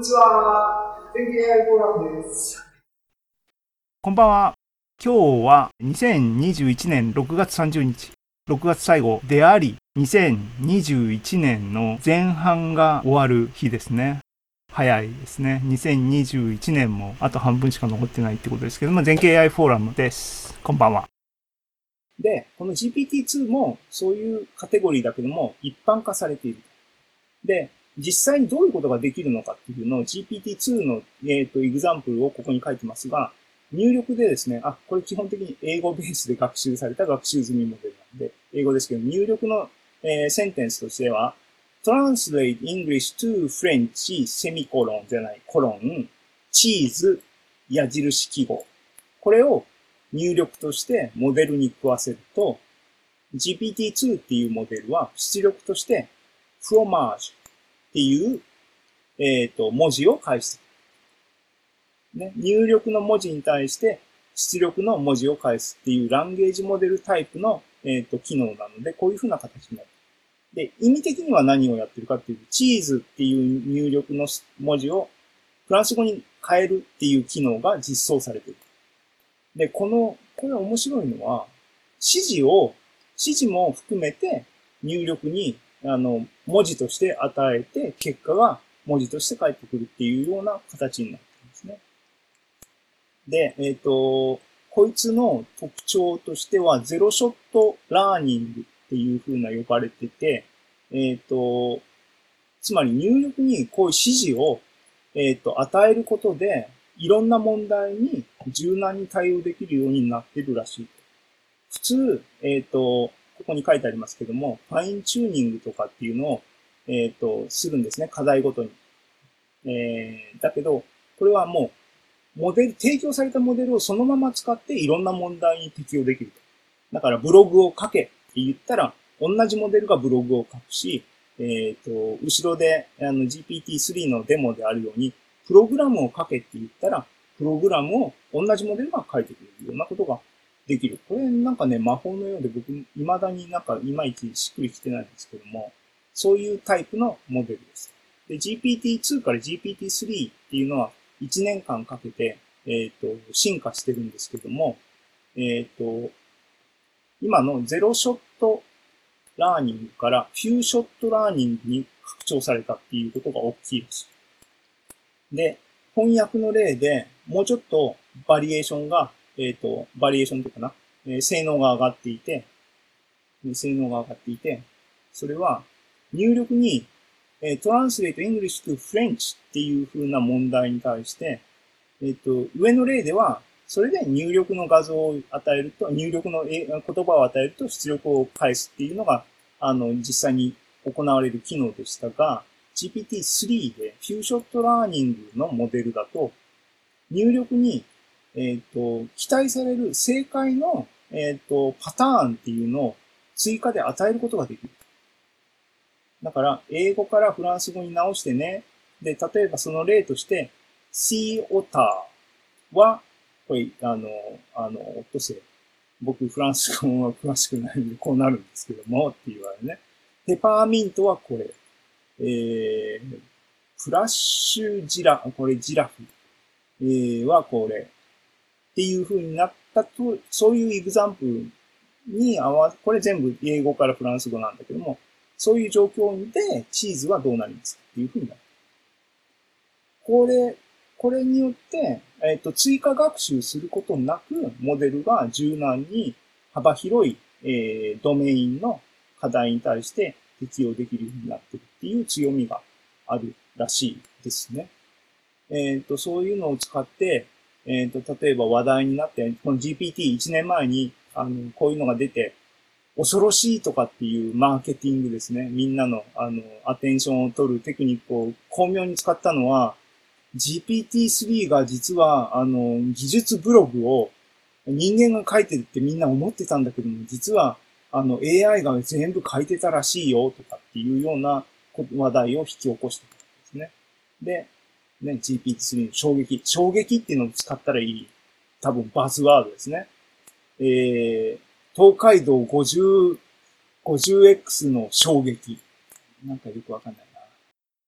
にちは。天気 AI フォーラムです。こんばんは。今日は2021年6月30日、6月最後であり、2021年の前半が終わる日ですね。早いですね。2021年もあと半分しか残ってないってことですけども、全景 AI フォーラムです。こんばんは。で、この GPT-2 もそういうカテゴリーだけども一般化されている。で、実際にどういうことができるのかっていうのを GPT-2 の、えっ、ー、と、エグザンプルをここに書いてますが、入力でですね、あ、これ基本的に英語ベースで学習された学習済みモデルなんで、英語ですけど、入力の、えー、センテンスとしては、translate English to French セミコロンじゃない、コロン、チーズ、矢印記号。これを入力としてモデルに食わせると、GPT-2 っていうモデルは出力としてフロマージュっていう、えっ、ー、と、文字を返す。ね、入力の文字に対して出力の文字を返すっていうランゲージモデルタイプの、えっ、ー、と、機能なので、こういうふうな形になる。で、意味的には何をやってるかっていうと、チーズっていう入力の文字をフランス語に変えるっていう機能が実装されている。で、この、これ面白いのは、指示を、指示も含めて入力に、あの、文字として与えて、結果が文字として返ってくるっていうような形になってるんですね。で、えっ、ー、と、こいつの特徴としては、ゼロショットラーニングっていう風な呼ばれてて、えっ、ー、と、つまり入力にこういう指示を、えっ、ー、と、与えることで、いろんな問題に柔軟に対応できるようになってるらしい。普通、えっ、ー、と、ここに書いてありますけども、ファインチューニングとかっていうのを、えっ、と、するんですね。課題ごとに。えー、だけど、これはもう、モデル、提供されたモデルをそのまま使っていろんな問題に適用できると。だからブログを書けって言ったら、同じモデルがブログを書くし、えっ、ー、と、後ろであの GPT-3 のデモであるように、プログラムを書けって言ったら、プログラムを同じモデルが書いてくれるようなことができる。これなんかね、魔法のようで僕、未だになんかいまいちしっくりきてないんですけども、そういうタイプのモデルです。で、GPT-2 から GPT-3 っていうのは1年間かけて、えっ、ー、と、進化してるんですけども、えっ、ー、と、今のゼロショットラーニングからフューショットラーニングに拡張されたっていうことが大きいです。で、翻訳の例でもうちょっとバリエーションが、えっ、ー、と、バリエーションというかな、えー、性能が上がっていて、性能が上がっていて、それは入力に、えー、translate English to French っていう風な問題に対して、えっ、ー、と、上の例ではそれで入力の画像を与えると、入力の言葉を与えると出力を返すっていうのが、あの、実際に行われる機能でしたが、GPT-3 でフューショットラーニングのモデルだと、入力に、えっ、ー、と、期待される正解の、えっ、ー、と、パターンっていうのを追加で与えることができる。だから、英語からフランス語に直してね。で、例えばその例として、sea otter はこれ、あの、あの、オットセイ。僕、フランス語は詳しくないんで、こうなるんですけども、って言われるね。ペパーミントはこれ。えー、フラッシュジラ、これジラフ、えー、はこれ。っていう風になったと、そういうエグザンプルに合わ、これ全部英語からフランス語なんだけども、そういう状況でチーズはどうなりますかっていう風になる。これ、これによって、えっ、ー、と、追加学習することなく、モデルが柔軟に幅広い、えー、ドメインの課題に対して適用できるようになってるっていう強みがあるらしいですね。えっ、ー、と、そういうのを使って、えっ、ー、と、例えば話題になって、この GPT1 年前に、あの、こういうのが出て、恐ろしいとかっていうマーケティングですね。みんなの、あの、アテンションを取るテクニックを巧妙に使ったのは、GPT-3 が実は、あの、技術ブログを人間が書いてるってみんな思ってたんだけども、実は、あの、AI が全部書いてたらしいよとかっていうような話題を引き起こしてたんですね。で、ね、GPT-3 の衝撃。衝撃っていうのを使ったらいい、多分バズワードですね。えー、東海道50、50X の衝撃。なんかよくわかんない。